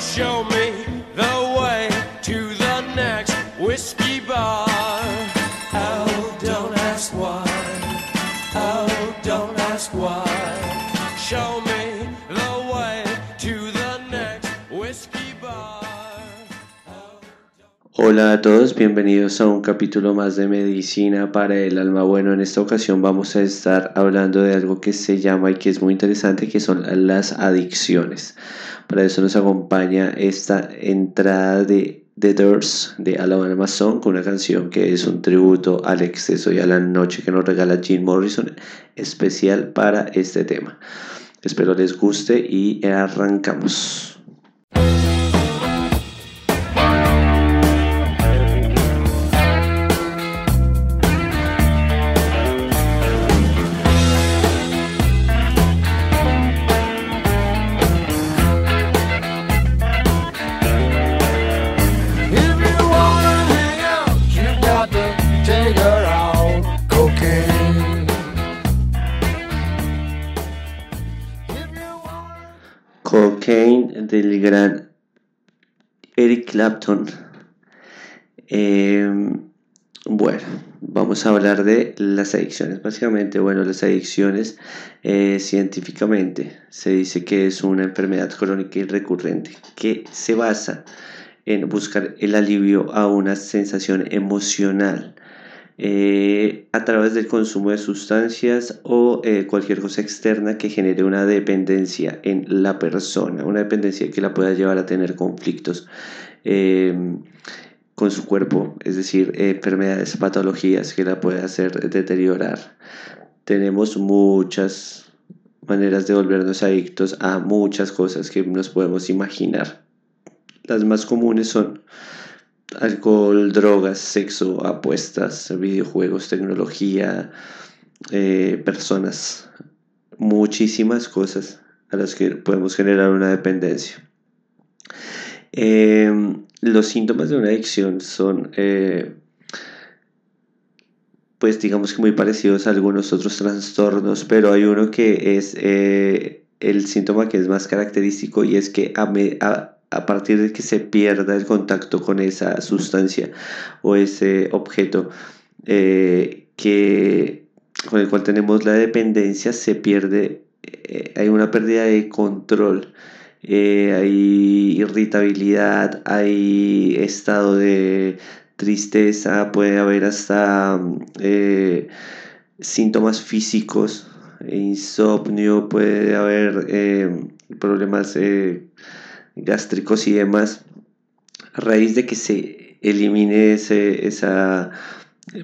show me Hola a todos, bienvenidos a un capítulo más de Medicina para el Alma. Bueno, en esta ocasión vamos a estar hablando de algo que se llama y que es muy interesante, que son las adicciones. Para eso nos acompaña esta entrada de The Doors de Alabama Song con una canción que es un tributo al exceso y a la noche que nos regala Jim Morrison, especial para este tema. Espero les guste y arrancamos. Cocaine del gran Eric Clapton. Eh, bueno, vamos a hablar de las adicciones. Básicamente, bueno, las adicciones eh, científicamente se dice que es una enfermedad crónica y recurrente que se basa en buscar el alivio a una sensación emocional eh, a través del consumo de sustancias o eh, cualquier cosa externa que genere una dependencia en la persona, una dependencia que la pueda llevar a tener conflictos eh, con su cuerpo, es decir, enfermedades, patologías que la pueda hacer deteriorar. Tenemos muchas maneras de volvernos adictos a muchas cosas que nos podemos imaginar. Las más comunes son alcohol, drogas, sexo, apuestas, videojuegos, tecnología, eh, personas, muchísimas cosas a las que podemos generar una dependencia. Eh, los síntomas de una adicción son, eh, pues digamos que muy parecidos a algunos otros trastornos, pero hay uno que es eh, el síntoma que es más característico y es que a, a- a partir de que se pierda el contacto con esa sustancia o ese objeto eh, que, con el cual tenemos la dependencia, se pierde, eh, hay una pérdida de control, eh, hay irritabilidad, hay estado de tristeza, puede haber hasta síntomas físicos, insomnio, puede haber problemas gástricos y demás, a raíz de que se elimine ese- esa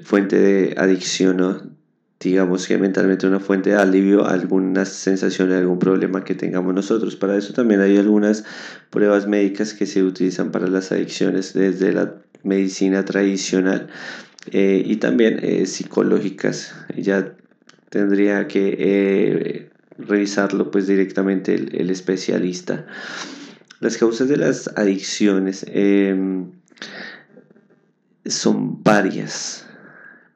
fuente de adicción, ¿no? digamos que mentalmente una fuente de alivio alguna sensación, algún problema que tengamos nosotros. Para eso también hay algunas pruebas médicas que se utilizan para las adicciones desde la medicina tradicional eh, y también eh, psicológicas. Ya tendría que eh, revisarlo pues directamente el especialista. Las causas de las adicciones em, son varias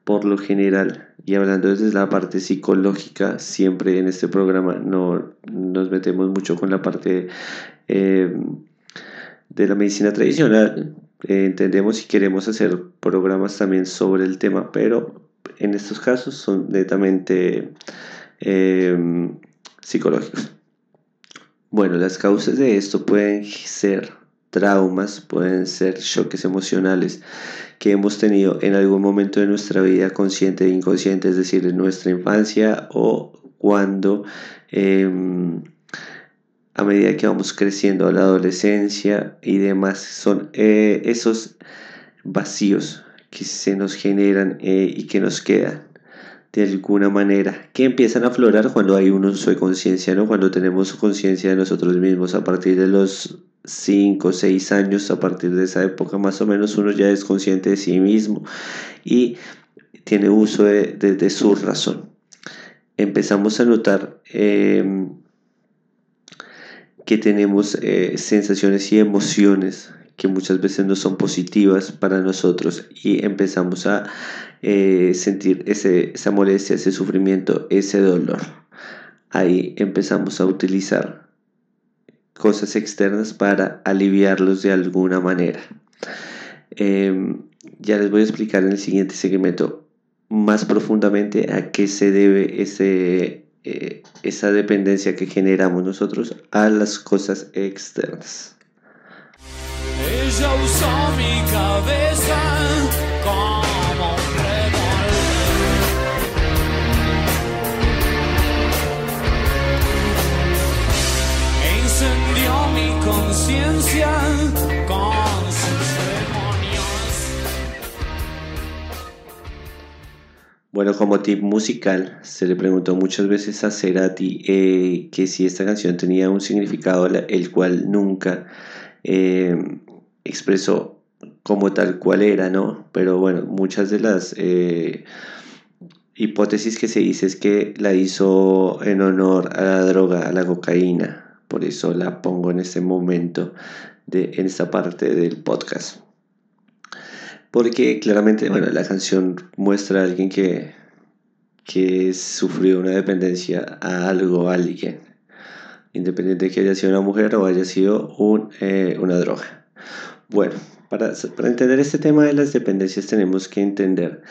por lo general. Y hablando desde la parte psicológica, siempre en este programa no nos metemos mucho con la parte eh, de la medicina tradicional. Entendemos y queremos hacer programas también sobre el tema, pero en estos casos son netamente eh, psicológicos. Bueno, las causas de esto pueden ser traumas, pueden ser choques emocionales que hemos tenido en algún momento de nuestra vida consciente e inconsciente, es decir, en nuestra infancia o cuando eh, a medida que vamos creciendo a la adolescencia y demás, son eh, esos vacíos que se nos generan eh, y que nos quedan de alguna manera, que empiezan a aflorar cuando hay un uso de conciencia, ¿no? Cuando tenemos conciencia de nosotros mismos a partir de los 5 o 6 años, a partir de esa época más o menos, uno ya es consciente de sí mismo y tiene uso de, de- su razón. Empezamos a notar eh, que tenemos eh, sensaciones y emociones que muchas veces no son positivas para nosotros y empezamos a eh, sentir ese, esa molestia, ese sufrimiento, ese dolor. Ahí empezamos a utilizar cosas externas para aliviarlos de alguna manera. Em, ya les voy a explicar en el siguiente segmento más profundamente a qué se debe ese, eh, esa dependencia que generamos nosotros a las cosas externas. Bueno, como tip musical, se le preguntó muchas veces a Cerati eh, que si esta canción tenía un significado el cual nunca eh, expresó como tal cual era, ¿no? Pero bueno, muchas de las eh, hipótesis que se dice es que la hizo en honor a la droga, a la cocaína. Por eso la pongo en este momento, de, en esta parte del podcast. Porque claramente, bueno, la canción muestra a alguien que, que sufrió una dependencia a algo, a alguien. Independiente de que haya sido una mujer o haya sido un, eh, una droga. Bueno, para, para entender este tema de las dependencias tenemos que entender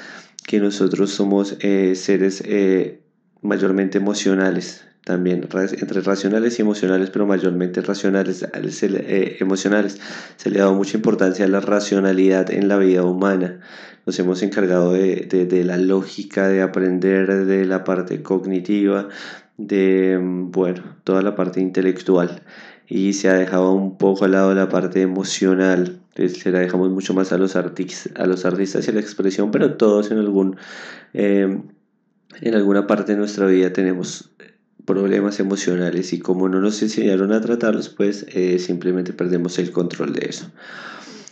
que nosotros somos eh, seres eh, mayormente emocionales, también entre racionales y emocionales, pero mayormente racionales, le- eh, emocionales. Se le ha dado mucha importancia a la racionalidad en la vida humana. Nos hemos encargado de, de- la lógica, de aprender de la parte cognitiva, de, mm, bueno, toda la parte intelectual. Y se ha dejado un poco al lado la parte emocional. Se la dejamos mucho más a los, artis- a los artistas y a la expresión, pero todos en algún... eh, en alguna parte de nuestra vida tenemos problemas emocionales y como no nos enseñaron a tratarlos, pues eh, simplemente perdemos el control de eso.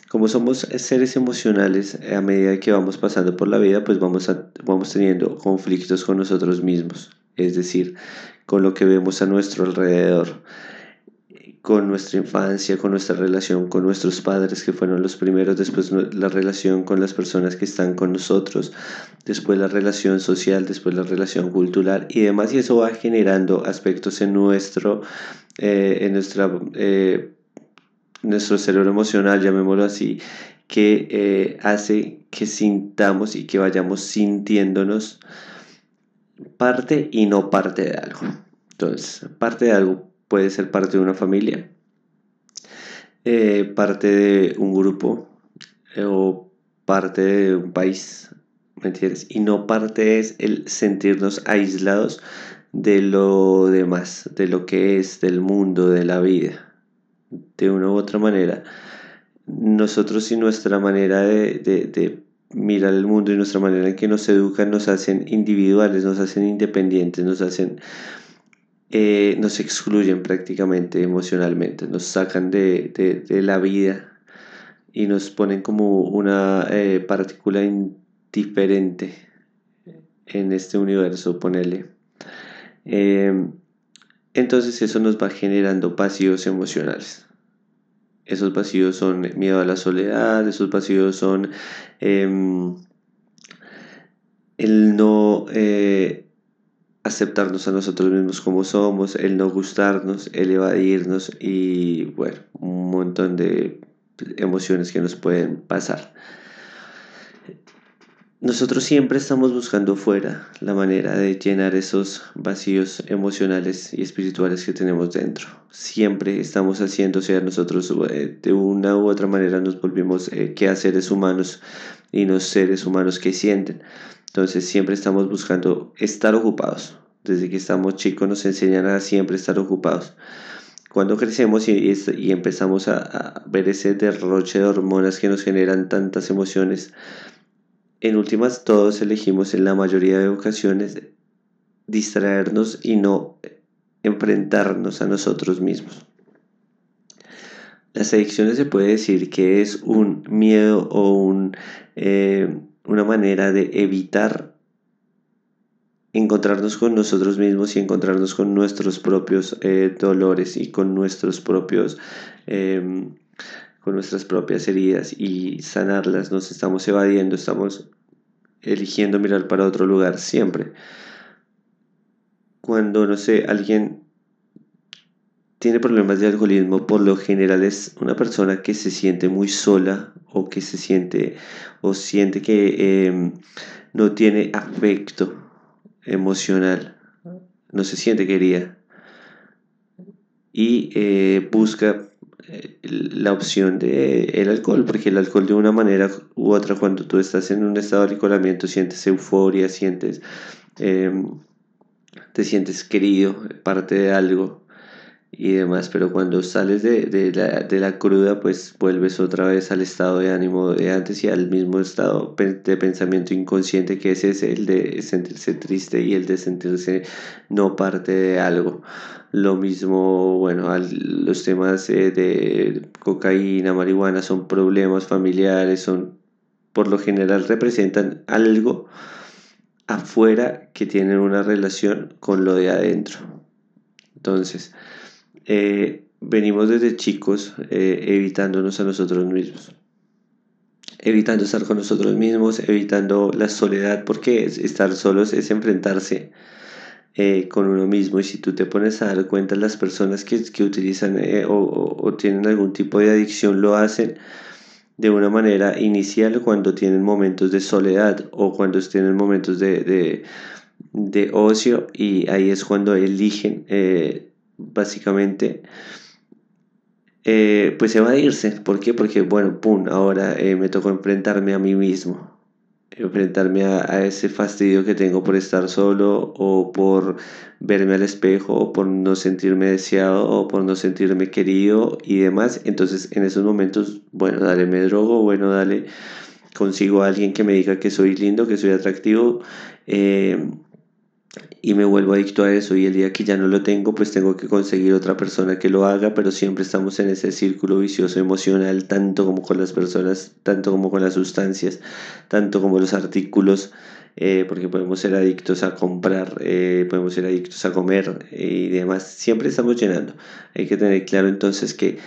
Como somos seres emocionales, a medida que vamos pasando por la vida, pues vamos, a- vamos teniendo conflictos con nosotros mismos, es decir, con lo que vemos a nuestro alrededor, con nuestra infancia, con nuestra relación con nuestros padres, que fueron los primeros, después la relación con las personas que están con nosotros, después la relación social, después la relación cultural y demás, y eso va generando aspectos en nuestro, eh, en nuestra, eh, nuestro cerebro emocional, llamémoslo así, que eh, hace que sintamos y que vayamos sintiéndonos parte y no parte de algo. Entonces, parte de algo puede ser parte de una familia, eh, parte de un grupo eh, o parte de un país, ¿me entiendes? Y no parte es el sentirnos aislados de lo demás, de lo que es, del mundo, de la vida. De una u otra manera, nosotros y nuestra manera de, de, de mirar el mundo y nuestra manera en que nos educan nos hacen individuales, nos hacen independientes, nos hacen eh, nos excluyen prácticamente emocionalmente, nos sacan de, de, la vida y nos ponen como una eh, partícula indiferente en este universo, ponele. Eh, entonces eso nos va generando vacíos emocionales. Esos vacíos son miedo a la soledad, esos vacíos son em, el no eh, aceptarnos a nosotros mismos como somos, el no gustarnos, el evadirnos y bueno, un montón de emociones que nos pueden pasar. Nosotros siempre estamos buscando fuera la manera de llenar esos vacíos emocionales y espirituales que tenemos dentro. Siempre estamos haciendo, o sea, nosotros eh, de una u otra manera nos volvimos eh, quehaceres humanos y no seres humanos que sienten. Entonces siempre estamos buscando estar ocupados. Desde que estamos chicos nos enseñan a siempre estar ocupados. Cuando crecemos y, y, empezamos a, a ver ese derroche de hormonas que nos generan tantas emociones, en últimas todos elegimos en la mayoría de ocasiones distraernos y no enfrentarnos a nosotros mismos. Las adicciones se puede decir que es un miedo o un, eh, una manera de evitar encontrarnos con nosotros mismos y encontrarnos con nuestros propios eh, dolores y con nuestros propios eh, con nuestras propias heridas y sanarlas. Nos estamos evadiendo estamos eligiendo mirar para otro lugar siempre. Cuando no sé alguien tiene problemas de alcoholismo por lo general es una persona que se siente muy sola o que se siente o siente que em, no tiene afecto emocional, no se siente querida. Y eh, busca eh, la opción de el alcohol, porque el alcohol de una manera u otra, cuando tú estás en un estado de alicoramiento, sientes euforia, sientes, em, te sientes querido, parte de algo y demás, pero cuando sales de, de, la, de, la, cruda, pues vuelves otra vez al estado de ánimo de antes y al mismo estado de pensamiento inconsciente que ese es el de sentirse triste y el de sentirse no parte de algo. Lo mismo, bueno, los temas eh, de cocaína, marihuana son problemas familiares, son por lo general representan algo afuera que tienen una relación con lo de adentro. Entonces, eh, venimos desde chicos eh, evitándonos a nosotros mismos. Evitando estar con nosotros mismos, evitando la soledad, porque estar solos es enfrentarse eh, con uno mismo. Y si tú te pones a dar cuenta, las personas que, que utilizan o, o, tienen algún tipo de adicción lo hacen de una manera inicial cuando tienen momentos de soledad o cuando tienen momentos de, de, de ocio y ahí es cuando eligen básicamente, eh, pues evadirse. ¿Por qué? Porque, bueno, pum, ahora eh, me tocó enfrentarme a mí mismo. Enfrentarme a, a, ese fastidio que tengo por estar solo o por verme al espejo o por no sentirme deseado o por no sentirme querido y demás. Entonces, en esos momentos, bueno, dale, me drogo, bueno, dale, consigo a alguien que me diga que soy lindo, que soy atractivo. Eh, y me vuelvo adicto a eso y el día que ya no lo tengo pues tengo que conseguir otra persona que lo haga pero siempre estamos en ese círculo vicioso emocional tanto como con las personas tanto como con las sustancias tanto como los artículos eh, porque podemos ser adictos a comprar eh, podemos ser adictos a comer y demás. Siempre estamos llenando. Hay que tener claro entonces que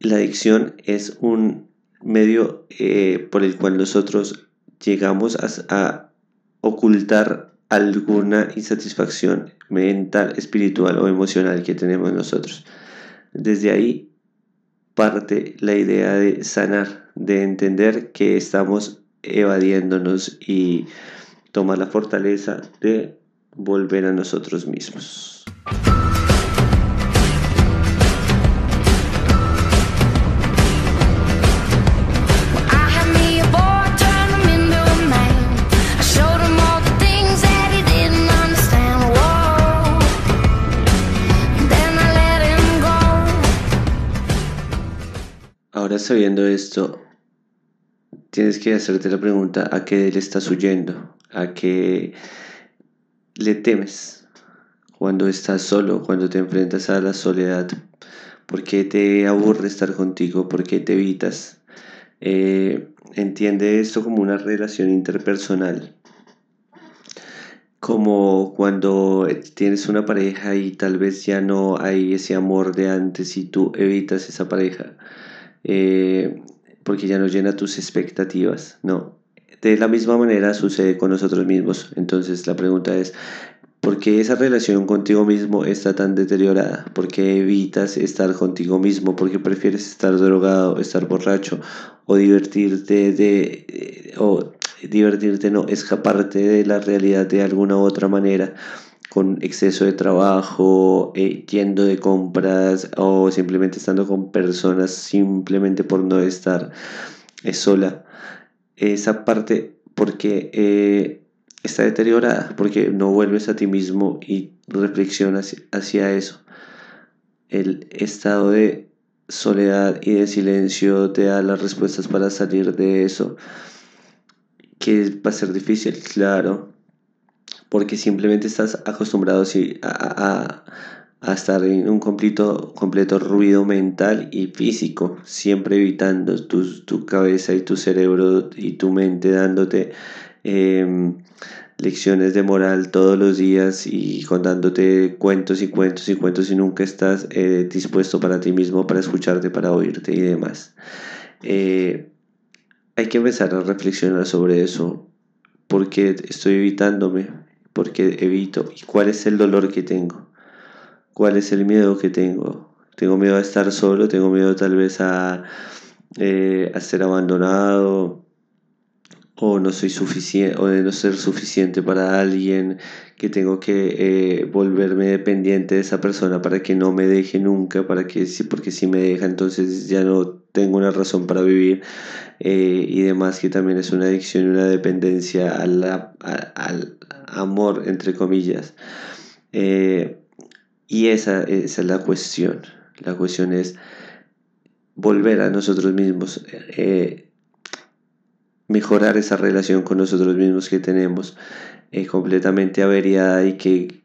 la adicción es un medio eh, por el cual nosotros llegamos a ocultar alguna insatisfacción mental, espiritual o emocional que tenemos nosotros. Desde ahí parte la idea de sanar, de entender que estamos evadiéndonos y tomar la fortaleza de volver a nosotros mismos. Sabiendo esto, tienes que hacerte la pregunta a qué le estás huyendo, a qué le temes cuando estás solo, cuando te enfrentas a la soledad, por qué te aburre estar contigo, por qué te evitas. Eh, entiende esto como una relación interpersonal, como cuando tienes una pareja y tal vez ya no hay ese amor de antes y tú evitas esa pareja eh, porque ya no llena tus expectativas, no. De la misma manera sucede con nosotros mismos. Entonces la pregunta es, ¿por qué esa relación contigo mismo está tan deteriorada? ¿Por qué evitas estar contigo mismo? ¿Por qué prefieres estar drogado, estar borracho o divertirte de... Eh, o divertirte, no, escaparte de la realidad de alguna u otra manera? Con exceso de trabajo, eh, yendo de compras o simplemente estando con personas simplemente por no estar eh, sola. Esa parte porque eh, está deteriorada, porque no vuelves a ti mismo y reflexionas hacia eso. El estado de soledad y de silencio te da las respuestas para salir de eso. Que va a ser difícil, claro, porque simplemente estás acostumbrado a, estar en un completo, completo ruido mental y físico, siempre evitando tu, tu cabeza y tu cerebro y tu mente dándote em, lecciones de moral todos los días y contándote cuentos y cuentos y cuentos y nunca estás eh, dispuesto para ti mismo, para escucharte, para oírte y demás. Eh, hay que empezar a reflexionar sobre eso, porque estoy evitándome, porque evito y cuál es el dolor que tengo. cuál es el miedo que tengo. Tengo miedo a estar solo, tengo miedo tal vez a, eh, a ser abandonado, o no soy suficiente o de no ser suficiente para alguien que tengo que eh, volverme dependiente de esa persona para que no me deje nunca para que porque si me deja entonces ya no tengo una razón para vivir eh, y demás que también es una adicción y una dependencia al amor entre comillas eh, y esa, esa, es la cuestión. La cuestión es volver a nosotros mismos mejorar esa relación con nosotros mismos que tenemos eh, completamente averiada y que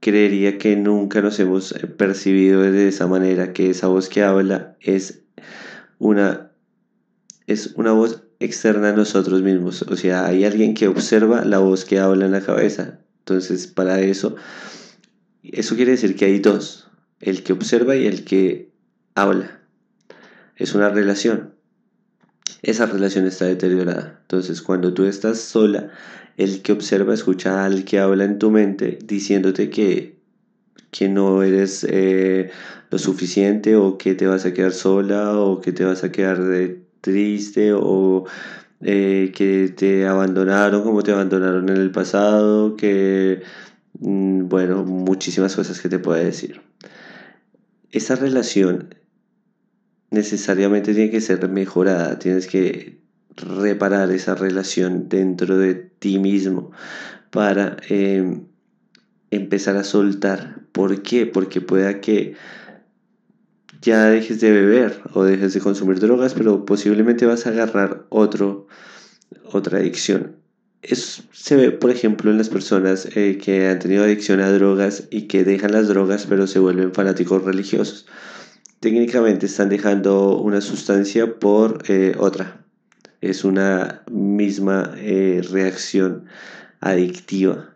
creería que nunca nos hemos eh, percibido de esa manera, que esa voz que habla es una, es una voz externa a nosotros mismos, o sea, hay alguien que observa la voz que habla en la cabeza, entonces para eso, eso quiere decir que hay dos, el que observa y el que habla, es una relación, esa relación está deteriorada. Entonces, cuando tú estás sola, el que observa escucha al que habla en tu mente diciéndote que, que no eres eh, lo suficiente o que te vas a quedar sola o que te vas a quedar triste o eh, que te abandonaron como te abandonaron en el pasado, que, mm, bueno, muchísimas cosas que te puede decir. Esa relación necesariamente tiene que ser mejorada, tienes que reparar esa relación dentro de ti mismo para em, empezar a soltar. ¿Por qué? Porque pueda que ya dejes de beber o dejes de consumir drogas, pero posiblemente vas a agarrar otro, otra adicción. Eso se ve, por ejemplo, en las personas eh, que han tenido adicción a drogas y que dejan las drogas pero se vuelven fanáticos religiosos técnicamente están dejando una sustancia por eh, otra. Es una misma eh, reacción adictiva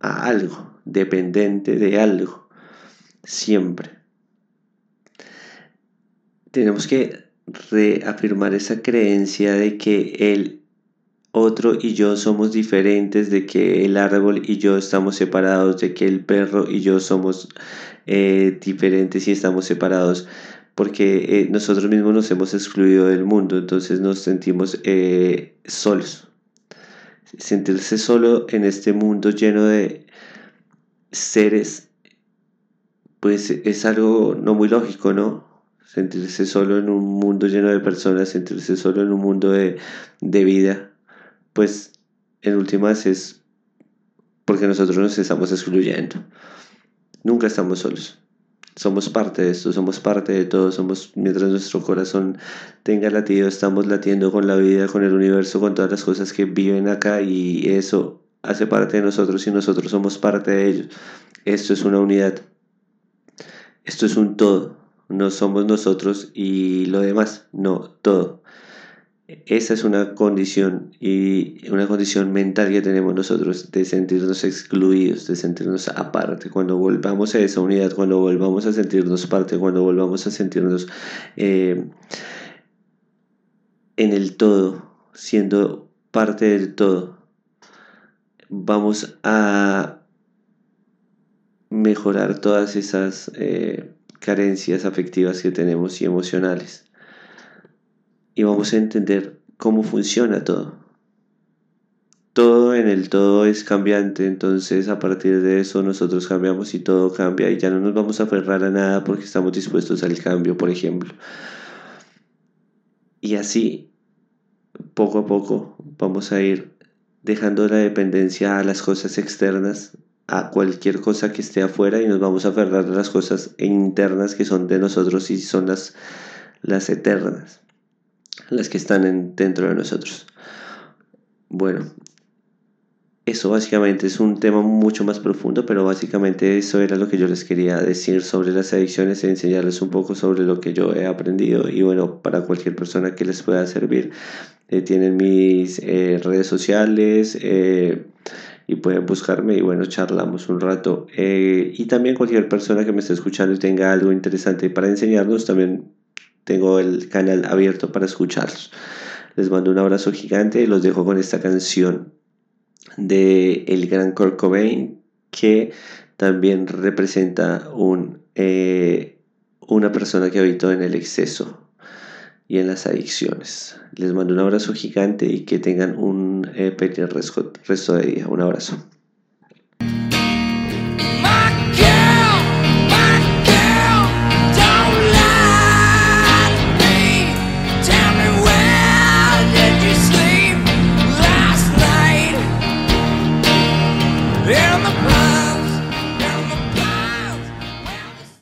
a algo, dependiente de algo, siempre. Tenemos que reafirmar esa creencia de que el otro y yo somos diferentes, de que el árbol y yo estamos separados, de que el perro y yo somos eh, diferentes y estamos separados porque eh, nosotros mismos nos hemos excluido del mundo, entonces nos sentimos eh, solos. Sentirse solo en este mundo lleno de seres, pues es algo no muy lógico, ¿no? Sentirse solo en un mundo lleno de personas, sentirse solo en un mundo de, de vida, pues en últimas es porque nosotros nos estamos excluyendo. Nunca estamos solos. Somos parte de esto, somos parte de todo, somos mientras nuestro corazón tenga latido, estamos latiendo con la vida, con el universo, con todas las cosas que viven acá y eso hace parte de nosotros y nosotros somos parte de ellos. Esto es una unidad. Esto es un todo. No somos nosotros y lo demás, no, todo. Esa es una condición y una condición mental que tenemos nosotros de sentirnos excluidos, de sentirnos aparte. Cuando volvamos a esa unidad, cuando volvamos a sentirnos parte, cuando volvamos a sentirnos eh, en el todo, siendo parte del todo, vamos a mejorar todas esas eh, carencias afectivas que tenemos y emocionales y vamos a entender cómo funciona todo. Todo en el todo es cambiante, entonces a partir de eso nosotros cambiamos y todo cambia y ya no nos vamos a aferrar a nada porque estamos dispuestos al cambio, por ejemplo. Y así, poco a poco, vamos a ir dejando la dependencia a las cosas externas, a cualquier cosa que esté afuera y nos vamos a aferrar a las cosas internas que son de nosotros y son las, las eternas las que están dentro de nosotros. Bueno, eso básicamente es un tema mucho más profundo, pero básicamente eso era lo que yo les quería decir sobre las adicciones e enseñarles un poco sobre lo que yo he aprendido y bueno, para cualquier persona que les pueda servir, eh, tienen mis eh, redes sociales eh, y pueden buscarme y bueno, charlamos un rato. y también cualquier persona que me esté escuchando y tenga algo interesante para enseñarnos, también tengo el canal abierto para escucharlos. Les mando un abrazo gigante y los dejo con esta canción de el gran Kurt Cobain que también representa un, eh, una persona que habitó en el exceso y en las adicciones. Les mando un abrazo gigante y que tengan un eh, resto de día. Un abrazo.